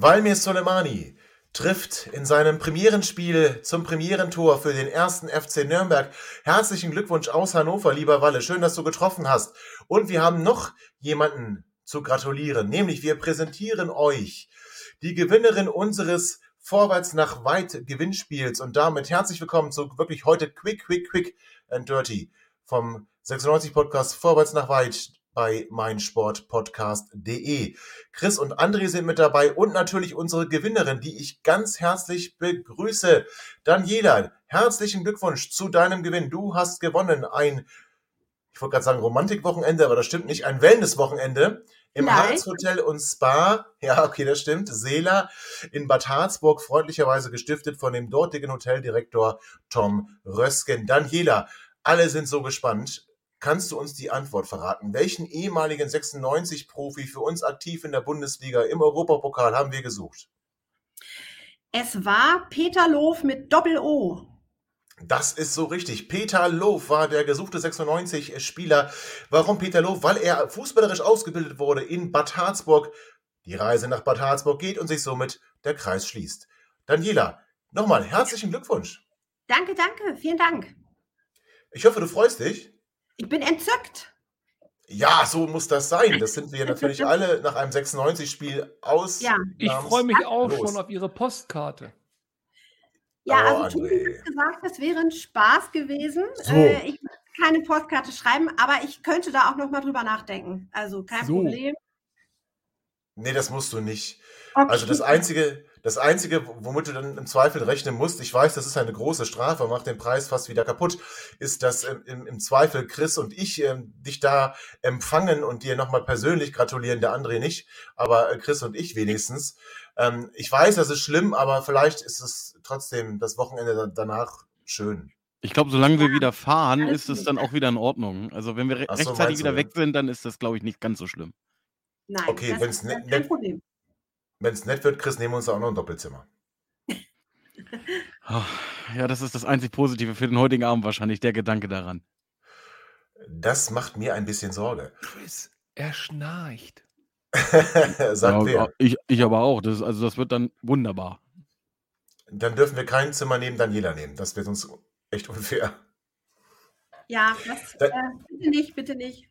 Valmir Soleimani trifft in seinem Premierenspiel zum Premierentor für den ersten FC Nürnberg. Herzlichen Glückwunsch aus Hannover, lieber Walle. Schön, dass du getroffen hast. Und wir haben noch jemanden zu gratulieren, nämlich wir präsentieren euch die Gewinnerin unseres Vorwärts nach weit Gewinnspiels und damit herzlich willkommen zu wirklich heute Quick, Quick, Quick and Dirty vom 96 Podcast Vorwärts nach weit bei meinsportpodcast.de. Chris und André sind mit dabei und natürlich unsere Gewinnerin, die ich ganz herzlich begrüße. Daniela, herzlichen Glückwunsch zu deinem Gewinn. Du hast gewonnen ein, ich wollte gerade sagen Romantikwochenende, aber das stimmt nicht, ein Wellnesswochenende im Nein. Harz Hotel und Spa. Ja, okay, das stimmt. Seela in Bad Harzburg, freundlicherweise gestiftet von dem dortigen Hoteldirektor Tom Rösken. Daniela, alle sind so gespannt. Kannst du uns die Antwort verraten? Welchen ehemaligen 96-Profi für uns aktiv in der Bundesliga im Europapokal haben wir gesucht? Es war Peter Loof mit Doppel-O. Das ist so richtig. Peter Loof war der gesuchte 96-Spieler. Warum Peter Loof? Weil er fußballerisch ausgebildet wurde in Bad Harzburg. Die Reise nach Bad Harzburg geht und sich somit der Kreis schließt. Daniela, nochmal herzlichen Glückwunsch. Danke, danke, vielen Dank. Ich hoffe, du freust dich. Ich bin entzückt. Ja, so muss das sein. Das sind wir natürlich alle nach einem 96-Spiel aus. Ja. Ich freue mich auch los. schon auf Ihre Postkarte. Ja, Oh, also Tobi André. hat gesagt, es wäre ein Spaß gewesen. So. Äh, ich würde keine Postkarte schreiben, aber ich könnte da auch noch mal drüber nachdenken. Also kein So. Problem. Nee, das musst du nicht. Okay. Also das Einzige, das Einzige, womit du dann im Zweifel rechnen musst, ich weiß, das ist eine große Strafe, macht den Preis fast wieder kaputt, ist, dass ähm, im, im Zweifel Chris und ich ähm, dich da empfangen und dir nochmal persönlich gratulieren, der André nicht, aber äh, Chris und ich wenigstens. Ähm, ich weiß, das ist schlimm, aber vielleicht ist es trotzdem das Wochenende da- danach schön. Ich glaube, solange wir wieder fahren, ist es dann auch wieder in Ordnung. Also wenn wir re so, rechtzeitig wieder du, weg sind, dann ist das, glaube ich, nicht ganz so schlimm. Nein, Okay, das ist ne- kein Problem. Wenn es nett wird, Chris, nehmen wir uns da auch noch ein Doppelzimmer. Ah, Ja, das ist das einzig Positive für den heutigen Abend wahrscheinlich, der Gedanke daran. Das macht mir ein bisschen Sorge. Chris, er schnarcht. Sagt ja, wer? Ich, ich aber auch. Das, ist- also das wird dann wunderbar. Dann dürfen wir kein Zimmer neben Daniela nehmen. Das wird uns echt unfair. Ja, Da- äh, bitte nicht, bitte nicht.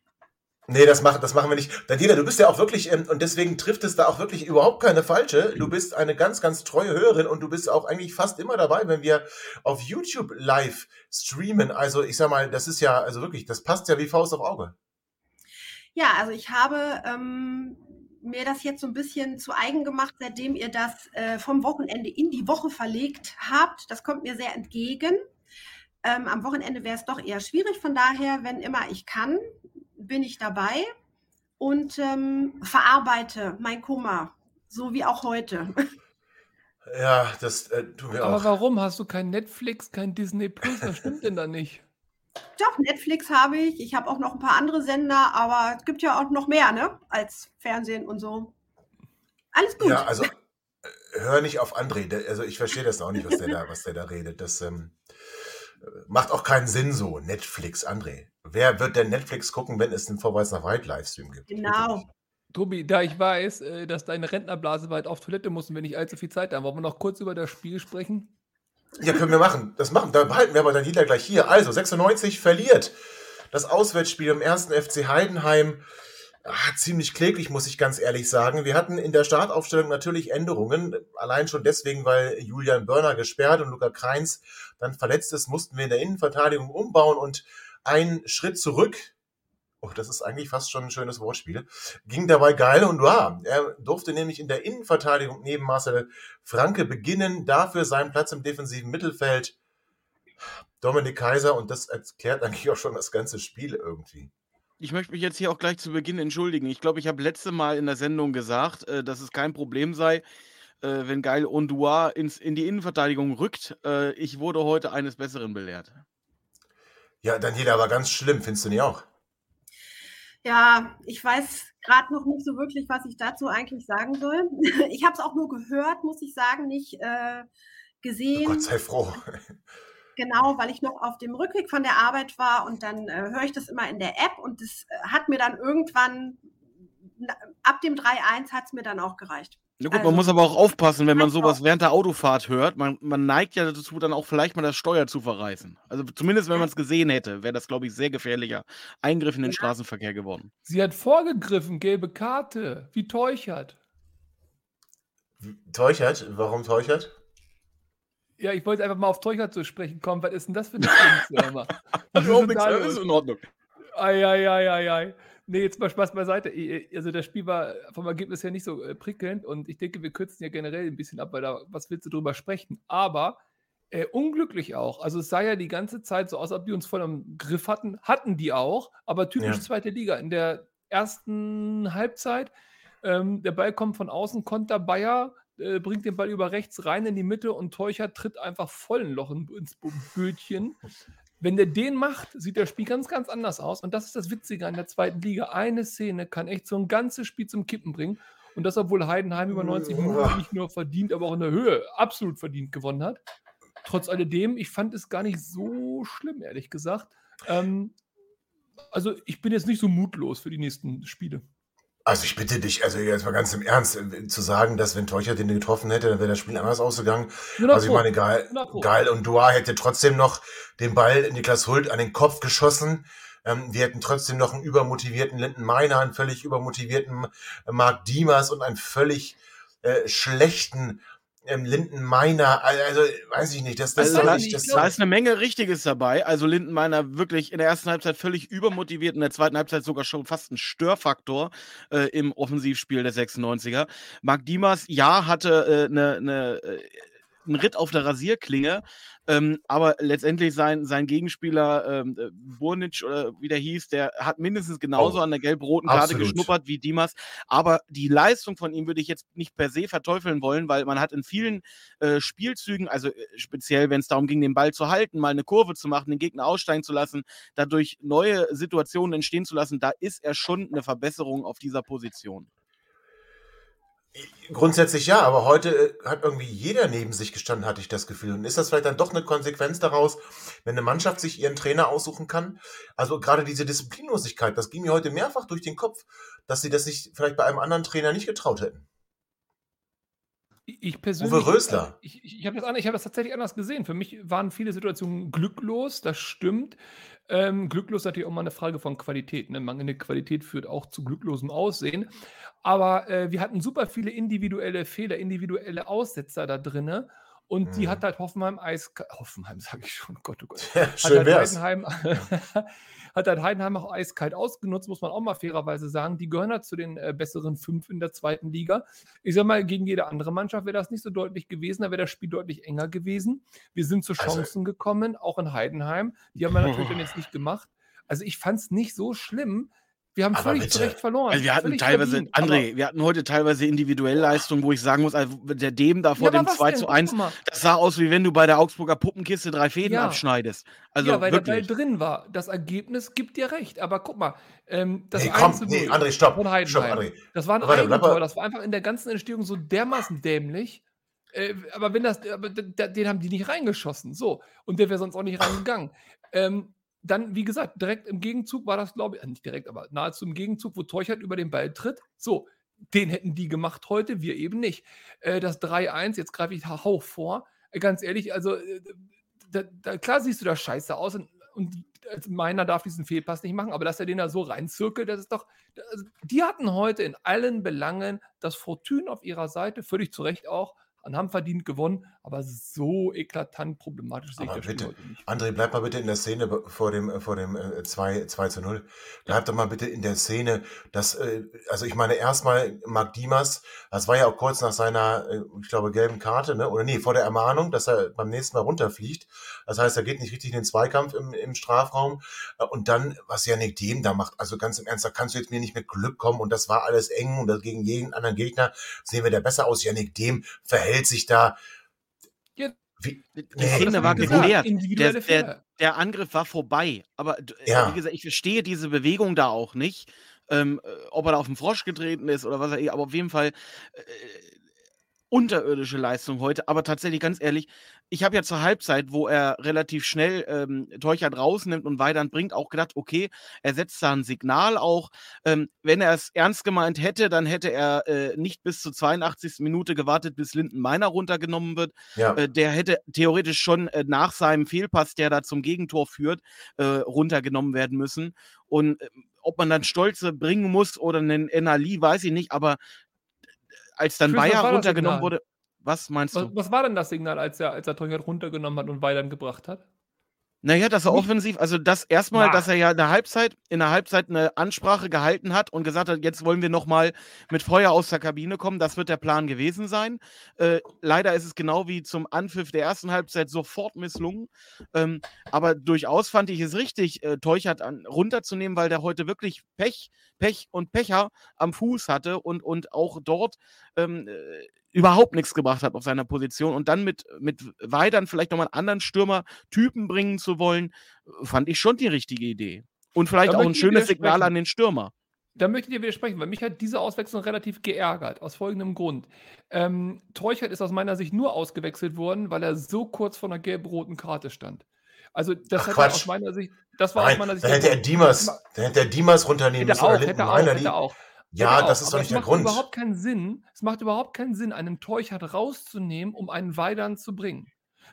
Nee, das machen, das machen wir nicht. Daniela, du bist ja auch wirklich, ähm, und deswegen trifft es da auch wirklich überhaupt keine falsche. Du bist eine ganz, ganz treue Hörerin und du bist auch eigentlich fast immer dabei, wenn wir auf YouTube live streamen. Also ich sag mal, das ist ja, also wirklich, das passt ja wie Faust auf Auge. Ja, also ich habe ähm, mir das jetzt so ein bisschen zu eigen gemacht, seitdem ihr das äh, vom Wochenende in die Woche verlegt habt. Das kommt mir sehr entgegen. Ähm, am Wochenende wäre es doch eher schwierig. Von daher, wenn immer ich kann, bin ich dabei und ähm, verarbeite mein Kummer, so wie auch heute. Ja, das äh, tun wir Aber auch. warum hast du kein Netflix, kein Disney Plus? Was stimmt denn da nicht? Doch, Netflix habe ich. Ich habe auch noch ein paar andere Sender, aber es gibt ja auch noch mehr, ne? Als Fernsehen und so. Alles gut. Ja, also äh, hör nicht auf André. Der, also ich verstehe das auch nicht, was der da, was der da redet. Das ähm, äh, macht auch keinen Sinn so. Netflix, André. Wer wird denn Netflix gucken, wenn es einen Vorweis nach Weit Livestream gibt? Genau. Tobi, da ich weiß, äh, dass deine Rentnerblase bald auf Toilette muss und wir nicht allzu viel Zeit haben, wollen wir noch kurz über das Spiel sprechen? Ja, können wir machen. Das machen. Da behalten wir aber dann jeder gleich hier. Also, 96 verliert das Auswärtsspiel im ersten FC Heidenheim. Ah, ziemlich kläglich, muss ich ganz ehrlich sagen. Wir hatten in der Startaufstellung natürlich Änderungen. Allein schon deswegen, weil Julian Börner gesperrt und Luca Kreins dann verletzt ist, mussten wir in der Innenverteidigung umbauen und einen Schritt zurück. Oh, das ist eigentlich fast schon ein schönes Wortspiel. Ging dabei geil und ja, er durfte nämlich in der Innenverteidigung neben Marcel Franke beginnen, dafür seinen Platz im defensiven Mittelfeld. Dominik Kaiser und das erklärt eigentlich auch schon das ganze Spiel irgendwie. Ich möchte mich jetzt hier auch gleich zu Beginn entschuldigen. Ich glaube, ich habe letzte Mal in der Sendung gesagt, äh, dass es kein Problem sei, äh, wenn Geil Ondua ins, in die Innenverteidigung rückt. Äh, ich wurde heute eines Besseren belehrt. Ja, Daniela, aber ganz schlimm, findest du nicht auch? Ja, ich weiß gerade noch nicht so wirklich, was ich dazu eigentlich sagen soll. Ich habe es auch nur gehört, muss ich sagen, nicht äh, gesehen. Oh Gott sei froh. Genau, weil ich noch auf dem Rückweg von der Arbeit war und dann äh, höre ich das immer in der App und das äh, hat mir dann irgendwann, ab dem 3.1 hat es mir dann auch gereicht. Na gut, also, man muss aber auch aufpassen, wenn man sowas während der Autofahrt hört. Man, man neigt ja dazu, dann auch vielleicht mal das Steuer zu verreißen. Also zumindest, wenn man es gesehen hätte, wäre das, glaube ich, sehr gefährlicher Eingriff in den ja. Straßenverkehr geworden. Sie hat vorgegriffen, gelbe Karte, wie Teuchert. Teuchert? Warum Teuchert? Ja, ich wollte einfach mal auf Teuchert zu sprechen kommen. Was ist denn das für eine Firma? Also, das ist in Ordnung. Eieieiei. Ei, ei, ei, Nee, jetzt mal Spaß beiseite. Also das Spiel war vom Ergebnis her nicht so äh, prickelnd und ich denke, wir kürzen ja generell ein bisschen ab, weil da, was willst du drüber sprechen? Aber äh, unglücklich auch. Also es sah ja die ganze Zeit so aus, ob die uns voll im Griff hatten. Hatten die auch, aber typisch ja. zweite Liga. In der ersten Halbzeit, ähm, der Ball kommt von außen, Konter Bayer, äh, bringt den Ball über rechts rein in die Mitte und Teucher tritt einfach vollen Loch ins Bötchen. Wenn der den macht, sieht das Spiel ganz, ganz anders aus. Und das ist das Witzige an der zweiten Liga. Eine Szene kann echt so ein ganzes Spiel zum Kippen bringen. Und das, obwohl Heidenheim über 90 Minuten nicht nur verdient, aber auch in der Höhe absolut verdient gewonnen hat. Trotz alledem, ich fand es gar nicht so schlimm, ehrlich gesagt. Ähm, also ich bin jetzt nicht so mutlos für die nächsten Spiele. Also ich bitte dich, also jetzt mal ganz im Ernst, äh, zu sagen, dass wenn Teucher den getroffen hätte, dann wäre das Spiel anders ausgegangen. Also ich meine, Geil, Geil und Dua hätte trotzdem noch den Ball Niklas Hult an den Kopf geschossen. Ähm, wir hätten trotzdem noch einen übermotivierten Linden Meiner, einen völlig übermotivierten Marc Diemers und einen völlig äh, schlechten ähm, Lindenmeiner, also weiß ich nicht, das, das, also, da, nicht, das, da ist eine Menge Richtiges dabei. Also Lindenmeiner wirklich in der ersten Halbzeit völlig übermotiviert, in der zweiten Halbzeit sogar schon fast ein Störfaktor äh, im Offensivspiel der 96er. Marc Dimas, ja, hatte eine äh, ne, äh, einen Ritt auf der Rasierklinge, ähm, aber letztendlich sein, sein Gegenspieler ähm, äh, Burnic oder wie der hieß, der hat mindestens genauso oh, an der gelb-roten Karte geschnuppert wie Dimas. Aber die Leistung von ihm würde ich jetzt nicht per se verteufeln wollen, weil man hat in vielen äh, Spielzügen, also äh, speziell wenn es darum ging, den Ball zu halten, mal eine Kurve zu machen, den Gegner aussteigen zu lassen, dadurch neue Situationen entstehen zu lassen, da ist er schon eine Verbesserung auf dieser Position. Grundsätzlich ja, aber heute äh, hat irgendwie jeder neben sich gestanden, hatte ich das Gefühl. Und ist das vielleicht dann doch eine Konsequenz daraus, wenn eine Mannschaft sich ihren Trainer aussuchen kann? Also gerade diese Disziplinlosigkeit, das ging mir heute mehrfach durch den Kopf, dass sie das sich vielleicht bei einem anderen Trainer nicht getraut hätten. Ich persönlich. Uwe Rösler. Ich, ich, ich habe das, hab das tatsächlich anders gesehen. Für mich waren viele Situationen glücklos, das stimmt. Ähm, glücklos ist natürlich auch mal eine Frage von Qualität. Ne? Mangelnde Qualität führt auch zu glücklosem Aussehen. Aber äh, wir hatten super viele individuelle Fehler, individuelle Aussetzer da drin. Und die mhm. hat halt Hoffenheim eiskalt, Hoffenheim sage ich schon, Gott, oh Gott. Ja, schön hat halt Heidenheim, hat halt Heidenheim auch eiskalt ausgenutzt, muss man auch mal fairerweise sagen. Die gehören halt zu den äh, besseren fünf in der zweiten Liga. Ich sag mal, gegen jede andere Mannschaft wäre das nicht so deutlich gewesen, da wäre das Spiel deutlich enger gewesen. Wir sind zu also Chancen also, gekommen, auch in Heidenheim. Die haben wir natürlich dann jetzt nicht gemacht. Also ich fand es nicht so schlimm. Wir haben aber völlig bitte. zu Recht verloren. Also wir hatten teilweise, verdient, André, wir hatten heute teilweise individuelle Leistungen, wo ich sagen muss, also der Dem da vor ja, dem 2 zu 1, das sah aus, wie wenn du bei der Augsburger Puppenkiste drei Fäden ja. abschneidest. Also ja, weil wirklich. der Ball drin war. Das Ergebnis gibt dir recht. Aber guck mal, ähm, das nee, komm, nee, André, stopp. stopp André. Das war ein Warte, Eigentor. Das war einfach in der ganzen Entstehung so dermaßen dämlich. Äh, aber wenn das, aber den haben die nicht reingeschossen. So. Und der wäre sonst auch nicht reingegangen. Ähm, dann, wie gesagt, direkt im Gegenzug war das, glaube ich, äh, nicht direkt, aber nahezu im Gegenzug, wo Teuchert über den Ball tritt. So, den hätten die gemacht heute, wir eben nicht. Äh, das 3-1, jetzt greife ich Hauch vor. Äh, ganz ehrlich, also äh, da, da, klar siehst du da scheiße aus und, und meiner darf diesen Fehlpass nicht machen, aber dass er den da so reinzirkelt, das ist doch. Also, die hatten heute in allen Belangen das Fortune auf ihrer Seite, völlig zu Recht auch, und haben verdient gewonnen, aber so eklatant problematisch sehe ich das Spiel bitte, heute nicht. André, bleib mal bitte in der Szene vor dem, vor dem äh, 2, 2 zu 0. Bleib doch mal bitte in der Szene, dass, äh, also ich meine, erstmal Marc Dimas, das war ja auch kurz nach seiner, äh, ich glaube, gelben Karte, ne? Oder nee, vor der Ermahnung, dass er beim nächsten Mal runterfliegt. Das heißt, er geht nicht richtig in den Zweikampf im, im Strafraum. Und dann, was Yannick Dehm da macht, also ganz im Ernst, da kannst du jetzt mir nicht mit Glück kommen und das war alles eng und das gegen jeden anderen Gegner sehen wir da besser aus. Yannick Dehm verhält sich da. Ja, Wie, Die Nee, Szene das war geklärt. Der, der, der Angriff war vorbei. Aber äh, Ja. wie gesagt, ich verstehe diese Bewegung da auch nicht. Ähm, äh, ob er da auf den Frosch getreten ist oder was er, aber auf jeden Fall äh, unterirdische Leistung heute. Aber tatsächlich, ganz ehrlich, ich habe ja zur Halbzeit, wo er relativ schnell ähm, Teuchert rausnimmt und Weidand bringt, auch gedacht, okay, er setzt da ein Signal auch. Ähm, wenn er es ernst gemeint hätte, dann hätte er äh, nicht bis zur 82. Minute gewartet, bis Linden Meiner runtergenommen wird. ja. Äh, der hätte theoretisch schon äh, nach seinem Fehlpass, der da zum Gegentor führt, äh, runtergenommen werden müssen. Und äh, ob man dann Stolze bringen muss oder einen Enali, weiß ich nicht, aber als dann was Bayer runtergenommen wurde, was meinst Was, du? was war denn das Signal, als er, als er Teuchert runtergenommen hat und Weidern gebracht hat? Naja, dass er Nicht- offensiv, also das erstmal, Na. dass er ja in der Halbzeit, in der Halbzeit eine Ansprache gehalten hat und gesagt hat, jetzt wollen wir nochmal mit Feuer aus der Kabine kommen. Das wird der Plan gewesen sein. Äh, leider ist es genau wie zum Anpfiff der ersten Halbzeit sofort misslungen. Ähm, aber durchaus fand ich es richtig, äh, Teuchert an, runterzunehmen, weil der heute wirklich Pech, Pech und Pecher am Fuß hatte und, und auch dort ähm, äh, überhaupt nichts gebracht hat auf seiner Position und dann mit, mit Weidern vielleicht nochmal einen anderen Stürmer-Typen bringen zu wollen, fand ich schon die richtige Idee. Und vielleicht Da auch ein schönes Signal an den Stürmer. Da möchte ich dir widersprechen, weil mich hat diese Auswechslung relativ geärgert, aus folgendem Grund. Ähm, Teuchert ist aus meiner Sicht nur ausgewechselt worden, weil er so kurz vor einer gelb-roten Karte stand. Also das Ach, hätte Quatsch. aus meiner Sicht, das war aus Nein, meiner Sicht dann der hätte er. Dimas, Ma- dann hätte er Dimas runternehmen Hätte müssen er oder auch, Linden hätte er auch, Meiner. hätte auch. Ja, er das ist doch es nicht der macht Grund. überhaupt keinen Sinn, es macht überhaupt keinen Sinn, einen Teuchert rauszunehmen, um einen Weidern zu bringen.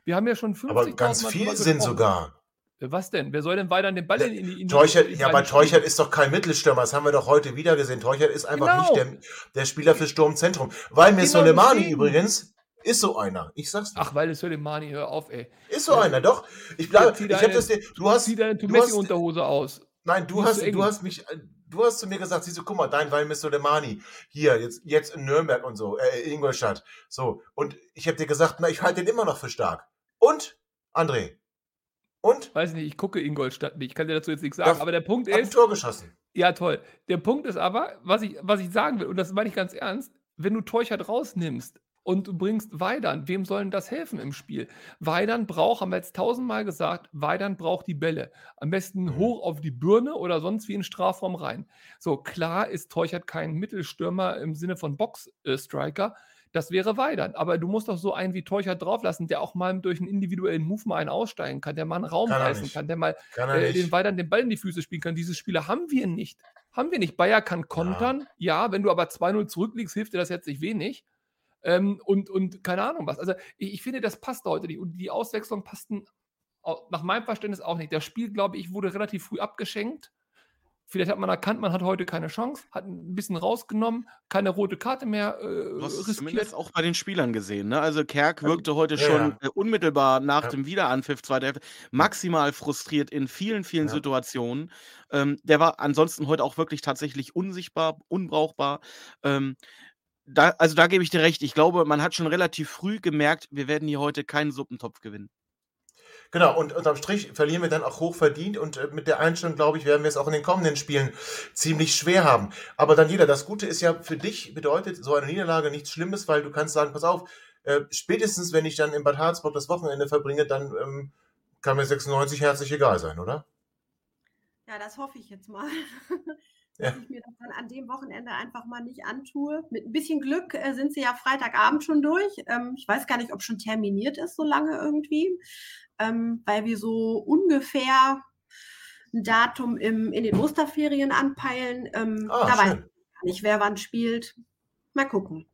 Wir haben ja schon 50.000 Aber ganz Mal viel Sinn sogar. Was denn? Wer soll denn Weidern den Ball in, in, die- in die Teuchert, in ja, aber? Teuchert ist doch kein Mittelstürmer. Das haben wir doch heute wieder gesehen. Teuchert ist einfach Genau. nicht der, der Spieler für Sturmzentrum. Weil mir Genau Soleimani übrigens ist so einer. Ich sag's dir. Ach, weil es Soleimani, hör auf, ey. ist so einer, doch. Ich bleibe, ich hab deine- das dir, du hast, Zieh deine du hast, Messi-Unterhose aus. nein, du hast, du hast mich, äh, du hast zu mir gesagt, siehst du, guck mal, dein Weil Soleimani, hier, jetzt, jetzt in Nürnberg und so, äh, in Ingolstadt, so. Und ich habe dir gesagt, na, ich halte den immer noch für stark. Und, André, und, Weiß nicht, ich gucke Ingolstadt nicht. Ich kann dir dazu jetzt nichts sagen. Ja, aber der Punkt ist, Tor geschossen. ja toll. Der Punkt ist aber, was ich, was ich sagen will, und das meine ich ganz ernst, wenn du Teuchert rausnimmst und du bringst Weidern, wem soll denn das helfen im Spiel? Weidern braucht, haben wir jetzt tausendmal gesagt, Weidern braucht die Bälle. Am besten Mhm. hoch auf die Birne oder sonst wie in den Strafraum rein. So, klar ist Teuchert kein Mittelstürmer im Sinne von Box-Striker. Das wäre Weidern. Aber du musst doch so einen wie Teuchert drauflassen, der auch mal durch einen individuellen Move mal einen aussteigen kann, der mal einen Raum Kann reißen kann, der mal Kann äh, den. Weidern den Ball in die Füße spielen kann. Diese Spieler haben wir nicht. Haben wir nicht. Bayer kann kontern, ja, wenn du aber 2-0 zurückliegst, hilft dir das jetzt nicht wenig. Ähm, und, und keine Ahnung was. Also ich, ich finde, das passt heute nicht. Und die Auswechslung passten nach meinem Verständnis auch nicht. Das Spiel, glaube ich, wurde relativ früh abgeschenkt. Vielleicht hat man erkannt, man hat heute keine Chance, hat ein bisschen rausgenommen, keine rote Karte mehr äh, Du hast riskiert. zumindest auch bei den Spielern gesehen. Ne? Also Kerk Also, wirkte heute ja, schon ja. äh, unmittelbar nach Ja. dem Wiederanpfiff zweiter Hälfte maximal frustriert in vielen, vielen. Situationen. Ähm, der war ansonsten heute auch wirklich tatsächlich unsichtbar, unbrauchbar. Ähm, da, also da gebe ich dir recht. Ich glaube, man hat schon relativ früh gemerkt, wir werden hier heute keinen Suppentopf gewinnen. Genau, und unterm Strich verlieren wir dann auch hoch verdient und äh, mit der Einstellung, glaube ich, werden wir es auch in den kommenden Spielen ziemlich schwer haben. Aber dann jeder, das Gute ist ja für dich bedeutet so eine Niederlage nichts Schlimmes, weil du kannst sagen, pass auf, äh, spätestens wenn ich dann in Bad Harzburg das Wochenende verbringe, dann ähm, kann mir 96 herzlich egal sein, oder? Ja, das hoffe ich jetzt mal. Ja. Dass ich mir das dann an dem Wochenende einfach mal nicht antue. Mit ein bisschen Glück äh, sind sie ja Freitagabend schon durch. Ähm, ich weiß gar nicht, ob schon terminiert ist, so lange irgendwie, ähm, weil wir so ungefähr ein Datum im, in den Osterferien anpeilen. Ähm, Ah, da weiß ich schön. gar nicht, wer wann spielt. Mal gucken.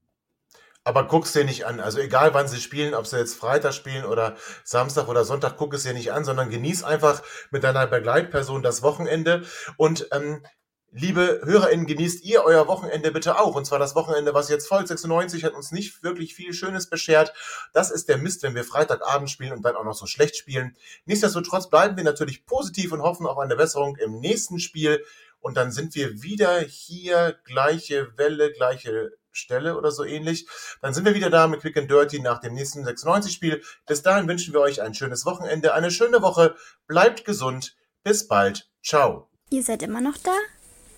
Aber guck's dir nicht an. Also egal wann sie spielen, ob sie jetzt Freitag spielen oder Samstag oder Sonntag, guck es dir nicht an, sondern genieß einfach mit deiner Begleitperson das Wochenende. Und ähm, Liebe HörerInnen, genießt ihr euer Wochenende bitte auch. Und zwar das Wochenende, was jetzt folgt. 96 hat uns nicht wirklich viel Schönes beschert. Das ist der Mist, wenn wir Freitagabend spielen und dann auch noch so schlecht spielen. Nichtsdestotrotz bleiben wir natürlich positiv und hoffen auf eine Besserung im nächsten Spiel. Und dann sind wir wieder hier, gleiche Welle, gleiche Stelle oder so ähnlich. Dann sind wir wieder da mit Quick and Dirty nach dem nächsten 96-Spiel. Bis dahin wünschen wir euch ein schönes Wochenende, eine schöne Woche. Bleibt gesund. Bis bald. Ciao. Ihr seid immer noch da?